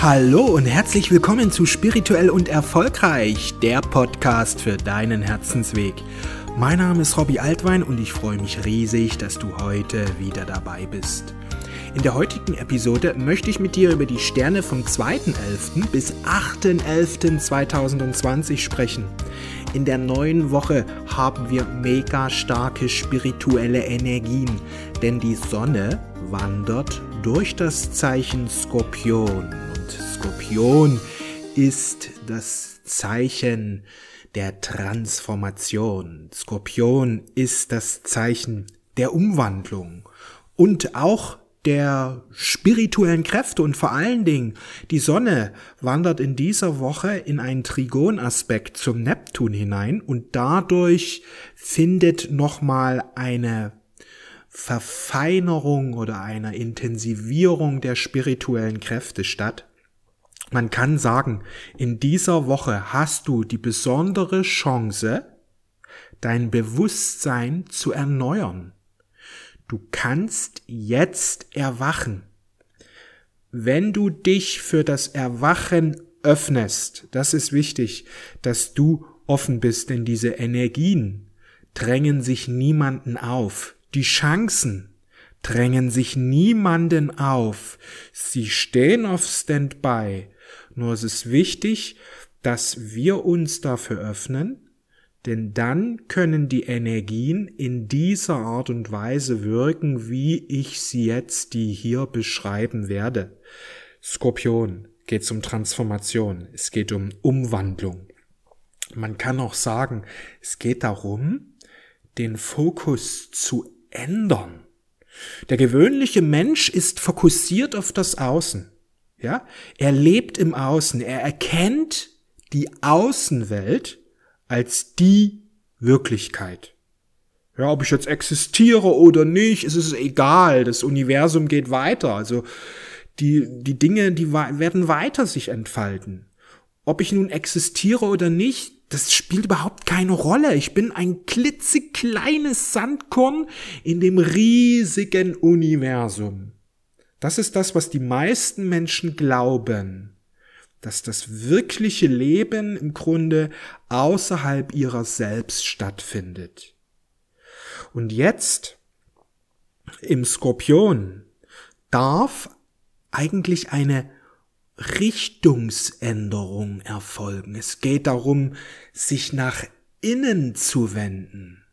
Hallo und herzlich willkommen zu Spirituell und Erfolgreich, der Podcast für deinen Herzensweg. Mein Name ist Robbie Altwein und ich freue mich riesig, dass du heute wieder dabei bist. In der heutigen Episode möchte ich mit dir über die Sterne vom 2.11. bis 8.11.2020 sprechen. In der neuen Woche haben wir mega starke spirituelle Energien, denn die Sonne wandert durch das Zeichen Skorpion. Skorpion ist das Zeichen der Transformation. Skorpion ist das Zeichen der Umwandlung und auch der spirituellen Kräfte und vor allen Dingen die Sonne wandert in dieser Woche in einen Trigonaspekt zum Neptun hinein und dadurch findet nochmal eine Verfeinerung oder eine Intensivierung der spirituellen Kräfte statt. Man kann sagen, in dieser Woche hast du die besondere Chance, dein Bewusstsein zu erneuern. Du kannst jetzt erwachen. Wenn du dich für das Erwachen öffnest, das ist wichtig, dass du offen bist, denn diese Energien drängen sich niemanden auf. Die Chancen drängen sich niemanden auf. Sie stehen auf Standby. Nur es ist wichtig, dass wir uns dafür öffnen, denn dann können die Energien in dieser Art und Weise wirken, wie ich sie jetzt die hier beschreiben werde. Skorpion geht um Transformation, es geht um Umwandlung. Man kann auch sagen, es geht darum, den Fokus zu ändern. Der gewöhnliche Mensch ist fokussiert auf das Außen. Ja, er lebt im Außen, er erkennt die Außenwelt als die Wirklichkeit. Ja, ob ich jetzt existiere oder nicht, ist es egal. Das Universum geht weiter. Also die, die Dinge, die werden weiter sich entfalten. Ob ich nun existiere oder nicht, das spielt überhaupt keine Rolle. Ich bin ein klitzekleines Sandkorn in dem riesigen Universum. Das ist das, was die meisten Menschen glauben dass das wirkliche Leben im Grunde außerhalb ihrer selbst stattfindet. Und jetzt im Skorpion darf eigentlich eine Richtungsänderung erfolgen. Es geht darum, sich nach innen zu wenden.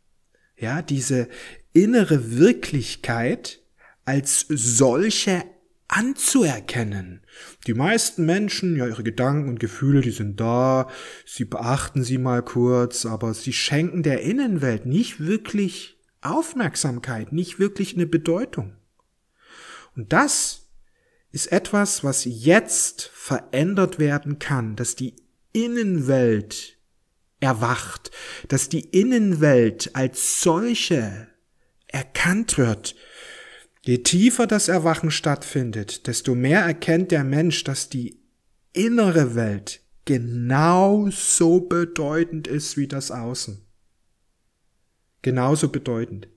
Ja, diese innere Wirklichkeit als solche anzuerkennen. Die meisten Menschen, ja, ihre Gedanken und Gefühle, die sind da, sie beachten sie mal kurz, aber sie schenken der Innenwelt nicht wirklich Aufmerksamkeit, nicht wirklich eine Bedeutung. Und das ist etwas, was jetzt verändert werden kann, dass die Innenwelt erwacht, dass die Innenwelt als solche erkannt wird, Je tiefer das Erwachen stattfindet, desto mehr erkennt der Mensch, dass die innere Welt genauso bedeutend ist wie das Außen. Genauso bedeutend.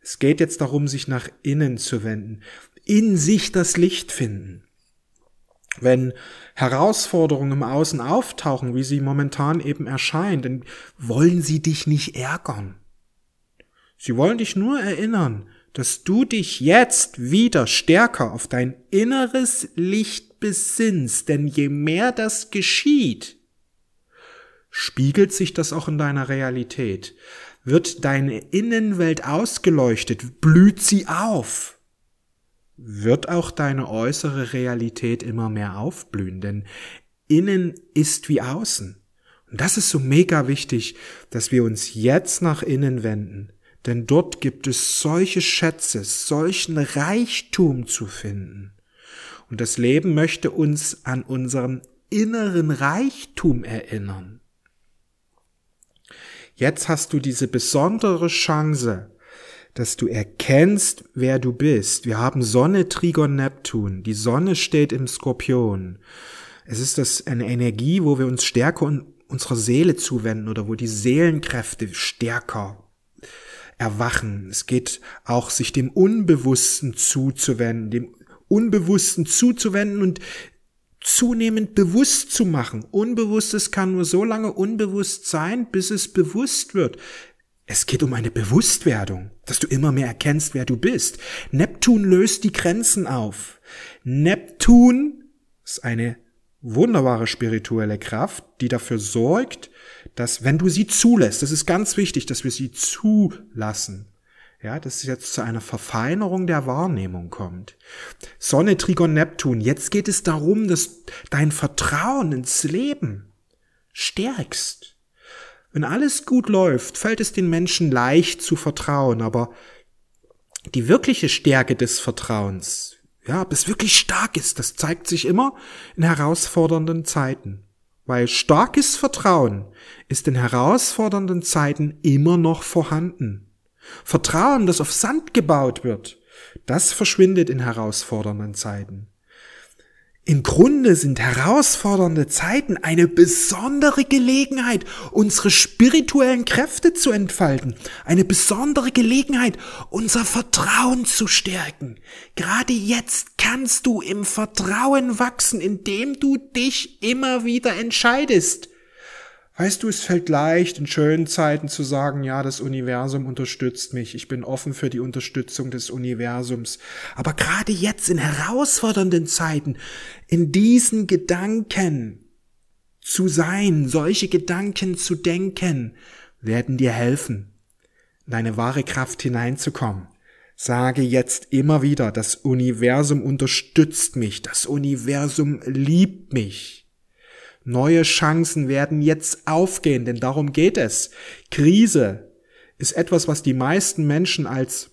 Es geht jetzt darum, sich nach innen zu wenden, in sich das Licht finden. Wenn Herausforderungen im Außen auftauchen, wie sie momentan eben erscheinen, dann wollen sie dich nicht ärgern. Sie wollen dich nur erinnern, dass du dich jetzt wieder stärker auf dein inneres Licht besinnst, denn je mehr das geschieht, spiegelt sich das auch in deiner Realität. Wird deine Innenwelt ausgeleuchtet, blüht sie auf, wird auch deine äußere Realität immer mehr aufblühen, denn innen ist wie außen. Und das ist so mega wichtig, dass wir uns jetzt nach innen wenden, denn dort gibt es solche Schätze, solchen Reichtum zu finden. Und das Leben möchte uns an unseren inneren Reichtum erinnern. Jetzt hast du diese besondere Chance, dass du erkennst, wer du bist. Wir haben Sonne, Trigon, Neptun. Die Sonne steht im Skorpion. Es ist das eine Energie, wo wir uns stärker unserer Seele zuwenden oder wo die Seelenkräfte stärker erwachen. Es geht auch, sich dem Unbewussten zuzuwenden, dem Unbewussten zuzuwenden und zunehmend bewusst zu machen. Unbewusstes kann nur so lange unbewusst sein, bis es bewusst wird. Es geht um eine Bewusstwerdung, dass du immer mehr erkennst, wer du bist. Neptun löst die Grenzen auf. Neptun ist eine wunderbare spirituelle Kraft, die dafür sorgt, dass wenn du sie zulässt, das ist ganz wichtig, dass wir sie zulassen, ja, dass es jetzt zu einer Verfeinerung der Wahrnehmung kommt. Sonne, Trigon, Neptun. Jetzt geht es darum, dass dein Vertrauen ins Leben stärkst. Wenn alles gut läuft, fällt es den Menschen leicht zu vertrauen, aber die wirkliche Stärke des Vertrauens, ja, ob es wirklich stark ist, das zeigt sich immer in herausfordernden Zeiten. Weil starkes Vertrauen ist in herausfordernden Zeiten immer noch vorhanden. Vertrauen, das auf Sand gebaut wird, das verschwindet in herausfordernden Zeiten. Im Grunde sind herausfordernde Zeiten eine besondere Gelegenheit, unsere spirituellen Kräfte zu entfalten, eine besondere Gelegenheit, unser Vertrauen zu stärken. Gerade jetzt kannst du im Vertrauen wachsen, indem du dich immer wieder entscheidest. Weißt du, es fällt leicht, in schönen Zeiten zu sagen, ja, das Universum unterstützt mich, ich bin offen für die Unterstützung des Universums. Aber gerade jetzt, in herausfordernden Zeiten, in diesen Gedanken zu sein, solche Gedanken zu denken, werden dir helfen, in deine wahre Kraft hineinzukommen. Sage jetzt immer wieder, das Universum unterstützt mich, das Universum liebt mich. Neue Chancen werden jetzt aufgehen, denn darum geht es. Krise ist etwas, was die meisten Menschen als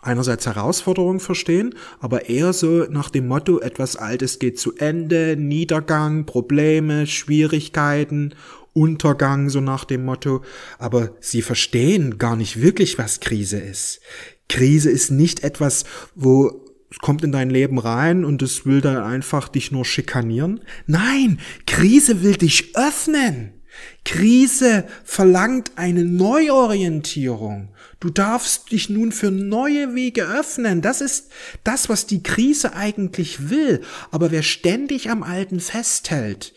einerseits Herausforderung verstehen, aber eher so nach dem Motto, etwas Altes geht zu Ende, Niedergang, Probleme, Schwierigkeiten, Untergang, so nach dem Motto, aber sie verstehen gar nicht wirklich, was Krise ist. Krise ist nicht etwas, wo es kommt in dein Leben rein und es will dann einfach dich nur schikanieren. Nein, Krise will dich öffnen. Krise verlangt eine Neuorientierung. Du darfst dich nun für neue Wege öffnen. Das ist das, was die Krise eigentlich will. Aber wer ständig am Alten festhält,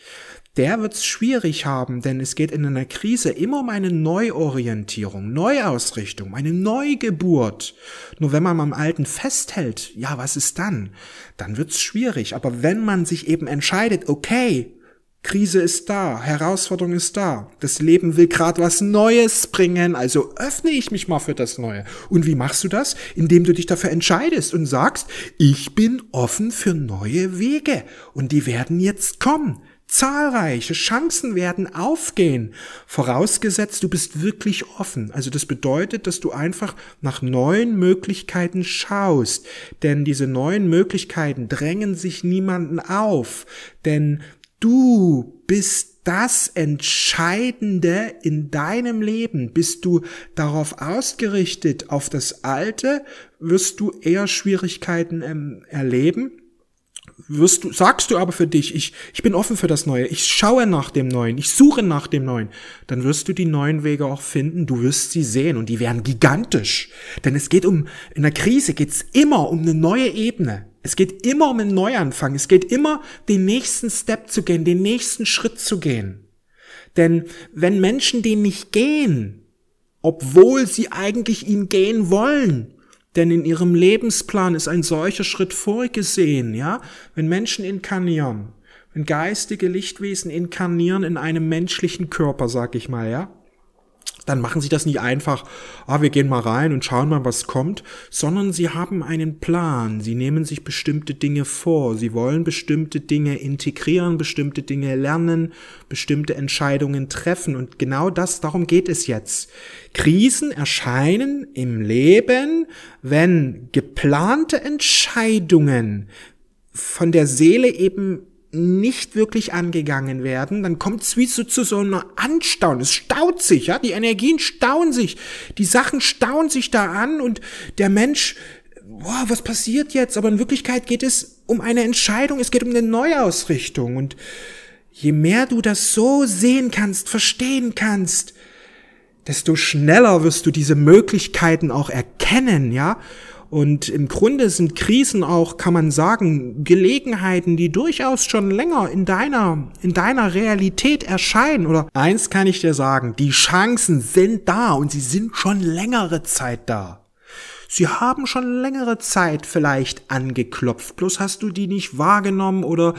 der wird es schwierig haben, denn es geht in einer Krise immer um eine Neuorientierung, Neuausrichtung, eine Neugeburt. Nur wenn man am Alten festhält, ja, was ist dann? Dann wird es schwierig. Aber wenn man sich eben entscheidet, okay, Krise ist da, Herausforderung ist da, das Leben will gerade was Neues bringen, also öffne ich mich mal für das Neue. Und wie machst du das? Indem du dich dafür entscheidest und sagst, ich bin offen für neue Wege und die werden jetzt kommen. Zahlreiche Chancen werden aufgehen, vorausgesetzt du bist wirklich offen. Also das bedeutet, dass du einfach nach neuen Möglichkeiten schaust, denn diese neuen Möglichkeiten drängen sich niemanden auf, denn du bist das Entscheidende in deinem Leben. Bist du darauf ausgerichtet, auf das Alte, wirst du eher Schwierigkeiten ähm, erleben wirst du, sagst du aber für dich, ich, ich bin offen für das Neue, ich schaue nach dem Neuen, ich suche nach dem Neuen, dann wirst du die neuen Wege auch finden, du wirst sie sehen und die werden gigantisch. Denn es geht um, in der Krise geht's immer um eine neue Ebene. Es geht immer um einen Neuanfang. Es geht immer, den nächsten Step zu gehen, den nächsten Schritt zu gehen. Denn wenn Menschen den nicht gehen, obwohl sie eigentlich ihn gehen wollen, denn in ihrem Lebensplan ist ein solcher Schritt vorgesehen, ja? Wenn Menschen inkarnieren, wenn geistige Lichtwesen inkarnieren in einem menschlichen Körper, sag ich mal, ja? Dann machen sie das nicht einfach, ah, wir gehen mal rein und schauen mal, was kommt, sondern sie haben einen Plan, sie nehmen sich bestimmte Dinge vor, sie wollen bestimmte Dinge integrieren, bestimmte Dinge lernen, bestimmte Entscheidungen treffen. Und genau das, darum geht es jetzt. Krisen erscheinen im Leben, wenn geplante Entscheidungen von der Seele eben nicht wirklich angegangen werden, dann kommt es wie so zu so einer Anstauen. Es staut sich, ja, die Energien stauen sich, die Sachen stauen sich da an und der Mensch, boah, was passiert jetzt? Aber in Wirklichkeit geht es um eine Entscheidung, es geht um eine Neuausrichtung und je mehr du das so sehen kannst, verstehen kannst, desto schneller wirst du diese Möglichkeiten auch erkennen, ja, Und im Grunde sind Krisen auch, kann man sagen, Gelegenheiten, die durchaus schon länger in deiner, in deiner Realität erscheinen. Oder eins kann ich dir sagen, die Chancen sind da und sie sind schon längere Zeit da. Sie haben schon längere Zeit vielleicht angeklopft, bloß hast du die nicht wahrgenommen oder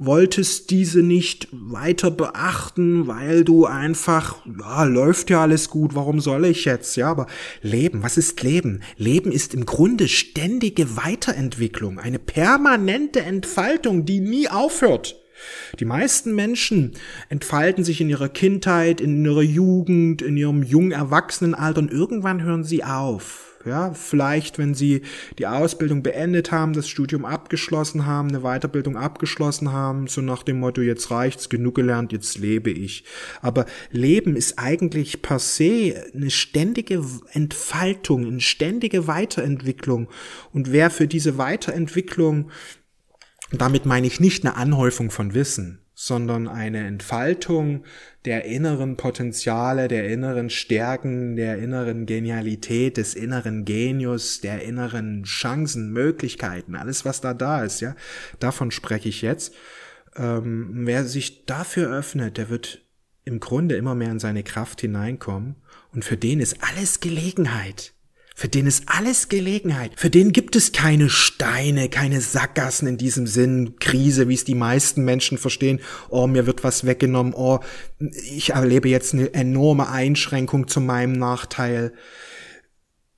wolltest diese nicht weiter beachten, weil du einfach, ja, läuft ja alles gut, warum soll ich jetzt? Ja, aber Leben, was ist Leben? Leben ist im Grunde ständige Weiterentwicklung, eine permanente Entfaltung, die nie aufhört. Die meisten Menschen entfalten sich in ihrer Kindheit, in ihrer Jugend, in ihrem jungen Erwachsenenalter und irgendwann hören sie auf. Ja, vielleicht, wenn sie die Ausbildung beendet haben, das Studium abgeschlossen haben, eine Weiterbildung abgeschlossen haben, so nach dem Motto, jetzt reicht's, genug gelernt, jetzt lebe ich. Aber Leben ist eigentlich per se eine ständige Entfaltung, eine ständige Weiterentwicklung. Und wer für diese Weiterentwicklung, damit meine ich nicht eine Anhäufung von Wissen, sondern eine Entfaltung der inneren Potenziale, der inneren Stärken, der inneren Genialität, des inneren Genius, der inneren Chancen, Möglichkeiten, alles was da da ist, ja, davon spreche ich jetzt. Ähm, wer sich dafür öffnet, der wird im Grunde immer mehr in seine Kraft hineinkommen und für den ist alles Gelegenheit. Für den ist alles Gelegenheit. Für den gibt es keine Steine, keine Sackgassen in diesem Sinn, Krise, wie es die meisten Menschen verstehen. Oh, mir wird was weggenommen. Oh, ich erlebe jetzt eine enorme Einschränkung zu meinem Nachteil.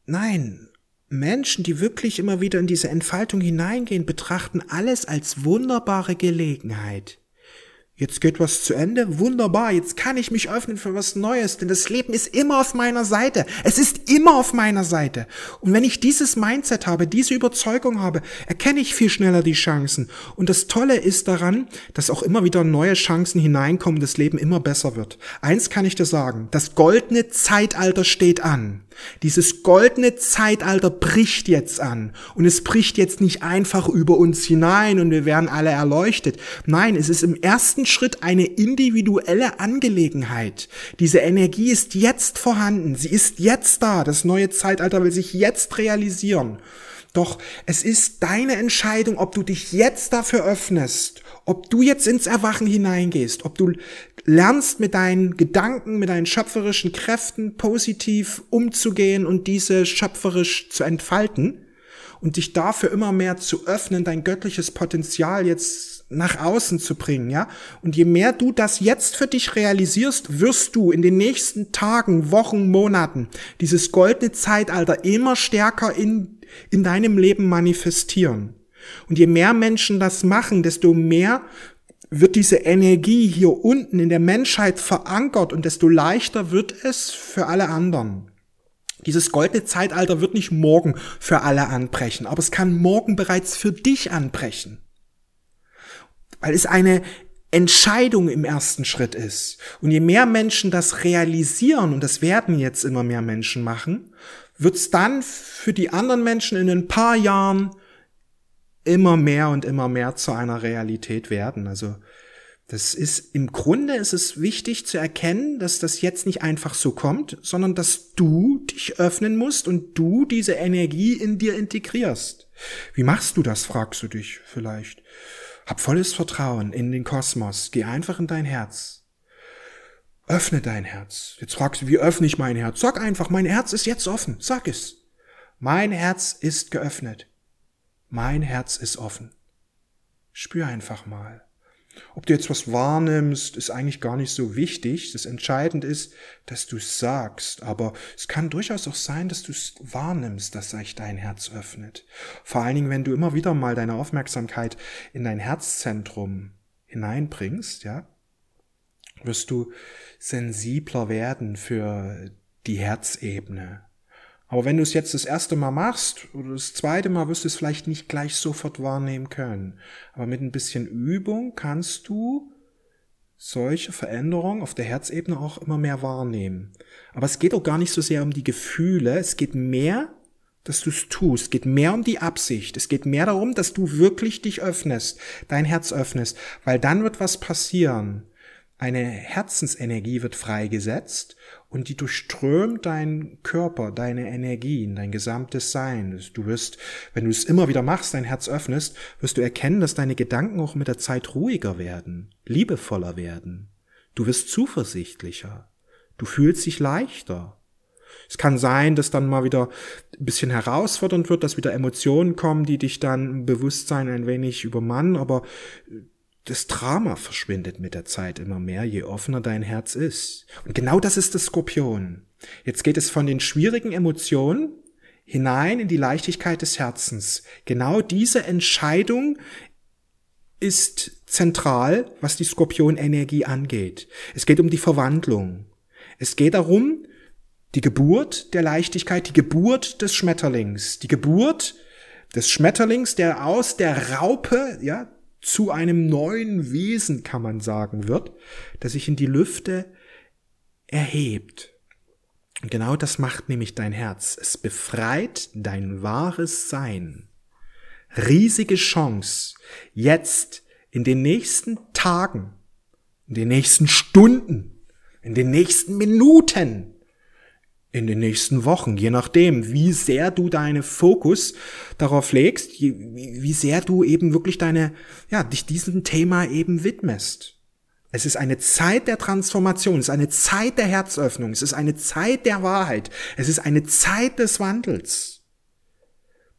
Nein, Menschen, die wirklich immer wieder in diese Entfaltung hineingehen, betrachten alles als wunderbare Gelegenheit. Jetzt geht was zu Ende. Wunderbar. Jetzt kann ich mich öffnen für was Neues, denn das Leben ist immer auf meiner Seite. Es ist immer auf meiner Seite. Und wenn ich dieses Mindset habe, diese Überzeugung habe, erkenne ich viel schneller die Chancen. Und das Tolle ist daran, dass auch immer wieder neue Chancen hineinkommen, das Leben immer besser wird. Eins kann ich dir sagen. Das goldene Zeitalter steht an. Dieses goldene Zeitalter bricht jetzt an. Und es bricht jetzt nicht einfach über uns hinein und wir werden alle erleuchtet. Nein, es ist im ersten Schritt eine individuelle Angelegenheit. Diese Energie ist jetzt vorhanden. Sie ist jetzt da. Das neue Zeitalter will sich jetzt realisieren. Doch es ist deine Entscheidung, ob du dich jetzt dafür öffnest, ob du jetzt ins Erwachen hineingehst, ob du lernst mit deinen Gedanken, mit deinen schöpferischen Kräften positiv umzugehen und diese schöpferisch zu entfalten und dich dafür immer mehr zu öffnen, dein göttliches Potenzial jetzt nach außen zu bringen, ja? Und je mehr du das jetzt für dich realisierst, wirst du in den nächsten Tagen, Wochen, Monaten dieses goldene Zeitalter immer stärker in, in deinem Leben manifestieren. Und je mehr Menschen das machen, desto mehr wird diese Energie hier unten in der Menschheit verankert und desto leichter wird es für alle anderen. Dieses goldene Zeitalter wird nicht morgen für alle anbrechen, aber es kann morgen bereits für dich anbrechen. Weil es eine Entscheidung im ersten Schritt ist. Und je mehr Menschen das realisieren, und das werden jetzt immer mehr Menschen machen, wird es dann für die anderen Menschen in ein paar Jahren immer mehr und immer mehr zu einer Realität werden. Also das ist im Grunde ist es wichtig zu erkennen, dass das jetzt nicht einfach so kommt, sondern dass du dich öffnen musst und du diese Energie in dir integrierst. Wie machst du das, fragst du dich vielleicht. Hab volles Vertrauen in den Kosmos. Geh einfach in dein Herz. Öffne dein Herz. Jetzt fragst du, wie öffne ich mein Herz? Sag einfach, mein Herz ist jetzt offen. Sag es. Mein Herz ist geöffnet. Mein Herz ist offen. Spür einfach mal. Ob du jetzt was wahrnimmst, ist eigentlich gar nicht so wichtig. Das Entscheidende ist, dass du es sagst. Aber es kann durchaus auch sein, dass du es wahrnimmst, dass sich dein Herz öffnet. Vor allen Dingen, wenn du immer wieder mal deine Aufmerksamkeit in dein Herzzentrum hineinbringst, ja, wirst du sensibler werden für die Herzebene, aber wenn du es jetzt das erste Mal machst oder das zweite Mal, wirst du es vielleicht nicht gleich sofort wahrnehmen können. Aber mit ein bisschen Übung kannst du solche Veränderungen auf der Herzebene auch immer mehr wahrnehmen. Aber es geht auch gar nicht so sehr um die Gefühle, es geht mehr, dass du es tust, es geht mehr um die Absicht, es geht mehr darum, dass du wirklich dich öffnest, dein Herz öffnest, weil dann wird was passieren. Eine Herzensenergie wird freigesetzt und die durchströmt deinen Körper, deine Energien, dein gesamtes Sein. Du wirst, wenn du es immer wieder machst, dein Herz öffnest, wirst du erkennen, dass deine Gedanken auch mit der Zeit ruhiger werden, liebevoller werden. Du wirst zuversichtlicher. Du fühlst dich leichter. Es kann sein, dass dann mal wieder ein bisschen herausfordernd wird, dass wieder Emotionen kommen, die dich dann im Bewusstsein ein wenig übermannen, aber das Drama verschwindet mit der Zeit immer mehr, je offener dein Herz ist. Und genau das ist das Skorpion. Jetzt geht es von den schwierigen Emotionen hinein in die Leichtigkeit des Herzens. Genau diese Entscheidung ist zentral, was die Skorpionenergie angeht. Es geht um die Verwandlung. Es geht darum, die Geburt der Leichtigkeit, die Geburt des Schmetterlings, die Geburt des Schmetterlings, der aus der Raupe, ja, zu einem neuen Wesen, kann man sagen, wird, das sich in die Lüfte erhebt. Und genau das macht nämlich dein Herz. Es befreit dein wahres Sein. Riesige Chance, jetzt in den nächsten Tagen, in den nächsten Stunden, in den nächsten Minuten in den nächsten Wochen, je nachdem, wie sehr du deine Fokus darauf legst, wie sehr du eben wirklich deine, ja, dich diesem Thema eben widmest. Es ist eine Zeit der Transformation, es ist eine Zeit der Herzöffnung, es ist eine Zeit der Wahrheit, es ist eine Zeit des Wandels.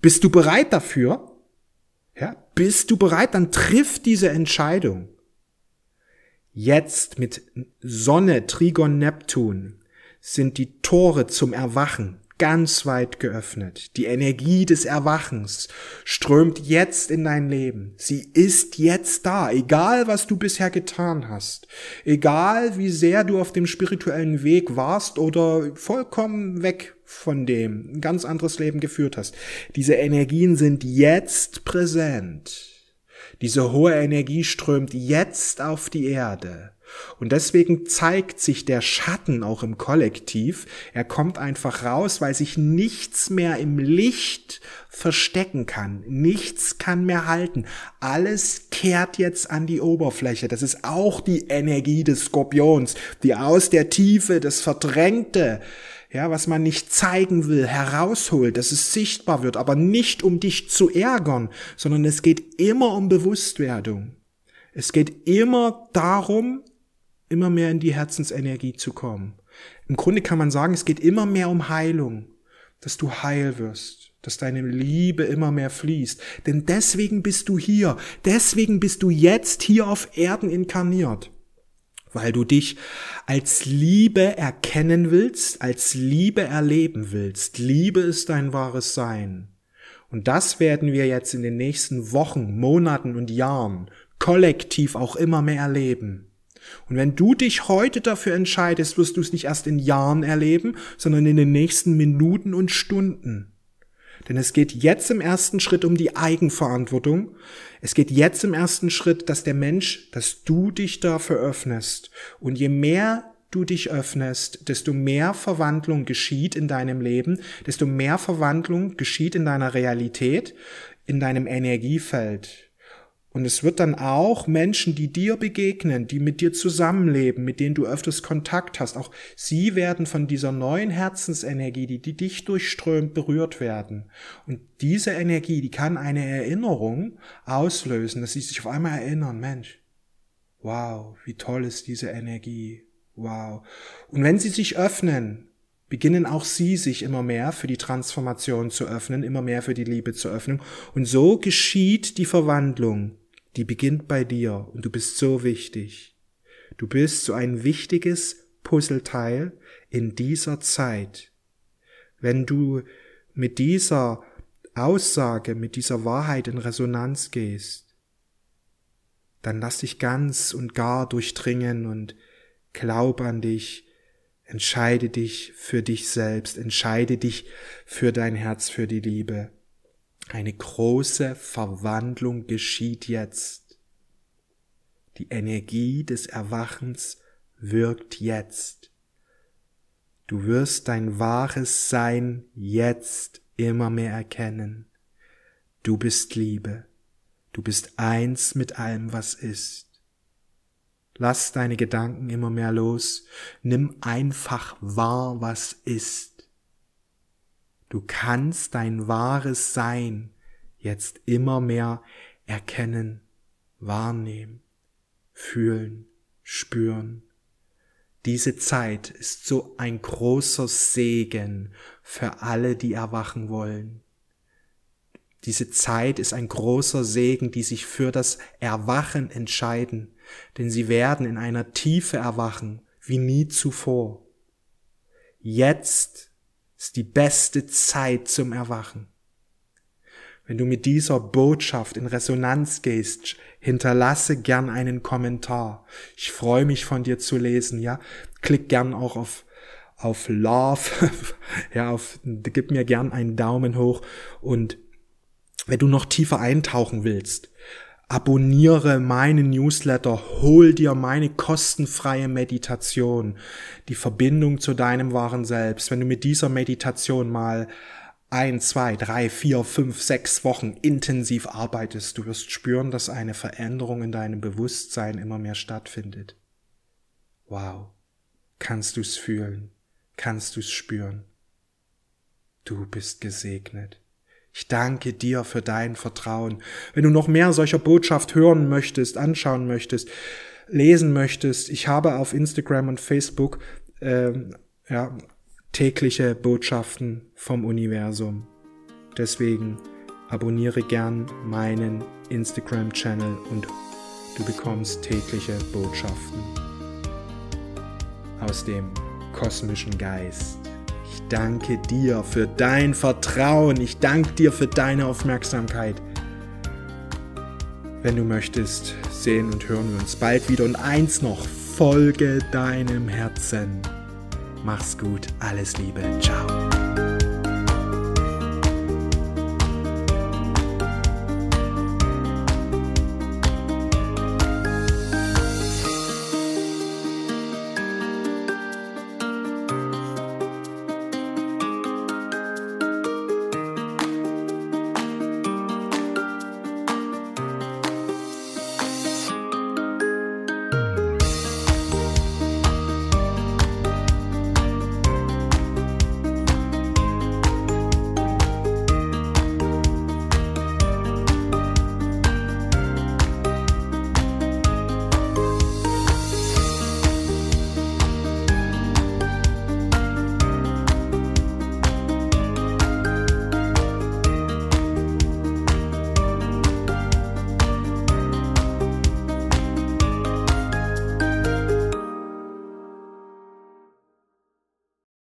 Bist du bereit dafür? Ja, bist du bereit? Dann triff diese Entscheidung. Jetzt mit Sonne, Trigon, Neptun, sind die Tore zum Erwachen ganz weit geöffnet. Die Energie des Erwachens strömt jetzt in dein Leben. Sie ist jetzt da, egal was du bisher getan hast, egal wie sehr du auf dem spirituellen Weg warst oder vollkommen weg von dem ein ganz anderes Leben geführt hast. Diese Energien sind jetzt präsent. Diese hohe Energie strömt jetzt auf die Erde. Und deswegen zeigt sich der Schatten auch im Kollektiv. Er kommt einfach raus, weil sich nichts mehr im Licht verstecken kann. Nichts kann mehr halten. Alles kehrt jetzt an die Oberfläche. Das ist auch die Energie des Skorpions, die aus der Tiefe, das Verdrängte, ja, was man nicht zeigen will, herausholt, dass es sichtbar wird, aber nicht um dich zu ärgern, sondern es geht immer um Bewusstwerdung. Es geht immer darum, immer mehr in die Herzensenergie zu kommen. Im Grunde kann man sagen, es geht immer mehr um Heilung, dass du heil wirst, dass deine Liebe immer mehr fließt. Denn deswegen bist du hier, deswegen bist du jetzt hier auf Erden inkarniert, weil du dich als Liebe erkennen willst, als Liebe erleben willst. Liebe ist dein wahres Sein. Und das werden wir jetzt in den nächsten Wochen, Monaten und Jahren kollektiv auch immer mehr erleben. Und wenn du dich heute dafür entscheidest, wirst du es nicht erst in Jahren erleben, sondern in den nächsten Minuten und Stunden. Denn es geht jetzt im ersten Schritt um die Eigenverantwortung. Es geht jetzt im ersten Schritt, dass der Mensch, dass du dich dafür öffnest. Und je mehr du dich öffnest, desto mehr Verwandlung geschieht in deinem Leben, desto mehr Verwandlung geschieht in deiner Realität, in deinem Energiefeld. Und es wird dann auch Menschen, die dir begegnen, die mit dir zusammenleben, mit denen du öfters Kontakt hast, auch sie werden von dieser neuen Herzensenergie, die, die dich durchströmt, berührt werden. Und diese Energie, die kann eine Erinnerung auslösen, dass sie sich auf einmal erinnern, Mensch, wow, wie toll ist diese Energie, wow. Und wenn sie sich öffnen, beginnen auch sie sich immer mehr für die Transformation zu öffnen, immer mehr für die Liebe zu öffnen. Und so geschieht die Verwandlung die beginnt bei dir und du bist so wichtig. Du bist so ein wichtiges Puzzleteil in dieser Zeit. Wenn du mit dieser Aussage, mit dieser Wahrheit in Resonanz gehst, dann lass dich ganz und gar durchdringen und glaub an dich, entscheide dich für dich selbst, entscheide dich für dein Herz, für die Liebe. Eine große Verwandlung geschieht jetzt. Die Energie des Erwachens wirkt jetzt. Du wirst dein wahres Sein jetzt immer mehr erkennen. Du bist Liebe. Du bist eins mit allem, was ist. Lass deine Gedanken immer mehr los. Nimm einfach wahr, was ist. Du kannst dein wahres Sein jetzt immer mehr erkennen, wahrnehmen, fühlen, spüren. Diese Zeit ist so ein großer Segen für alle, die erwachen wollen. Diese Zeit ist ein großer Segen, die sich für das Erwachen entscheiden, denn sie werden in einer Tiefe erwachen wie nie zuvor. Jetzt ist die beste Zeit zum Erwachen. Wenn du mit dieser Botschaft in Resonanz gehst, hinterlasse gern einen Kommentar. Ich freue mich von dir zu lesen, ja. Klick gern auch auf auf Love, ja, auf, gib mir gern einen Daumen hoch und wenn du noch tiefer eintauchen willst, abonniere meinen Newsletter, hol dir meine kostenfreie Meditation, die Verbindung zu deinem wahren Selbst. Wenn du mit dieser Meditation mal ein, zwei, drei, vier, fünf, sechs Wochen intensiv arbeitest, du wirst spüren, dass eine Veränderung in deinem Bewusstsein immer mehr stattfindet. Wow. Kannst du's fühlen? Kannst du's spüren? Du bist gesegnet. Ich danke dir für dein Vertrauen. Wenn du noch mehr solcher Botschaft hören möchtest, anschauen möchtest, lesen möchtest, ich habe auf Instagram und Facebook ähm, ja, tägliche Botschaften vom Universum. Deswegen abonniere gern meinen Instagram-Channel und du bekommst tägliche Botschaften aus dem kosmischen Geist. Ich danke dir für dein Vertrauen. Ich danke dir für deine Aufmerksamkeit. Wenn du möchtest, sehen und hören wir uns bald wieder. Und eins noch, folge deinem Herzen. Mach's gut, alles Liebe, ciao.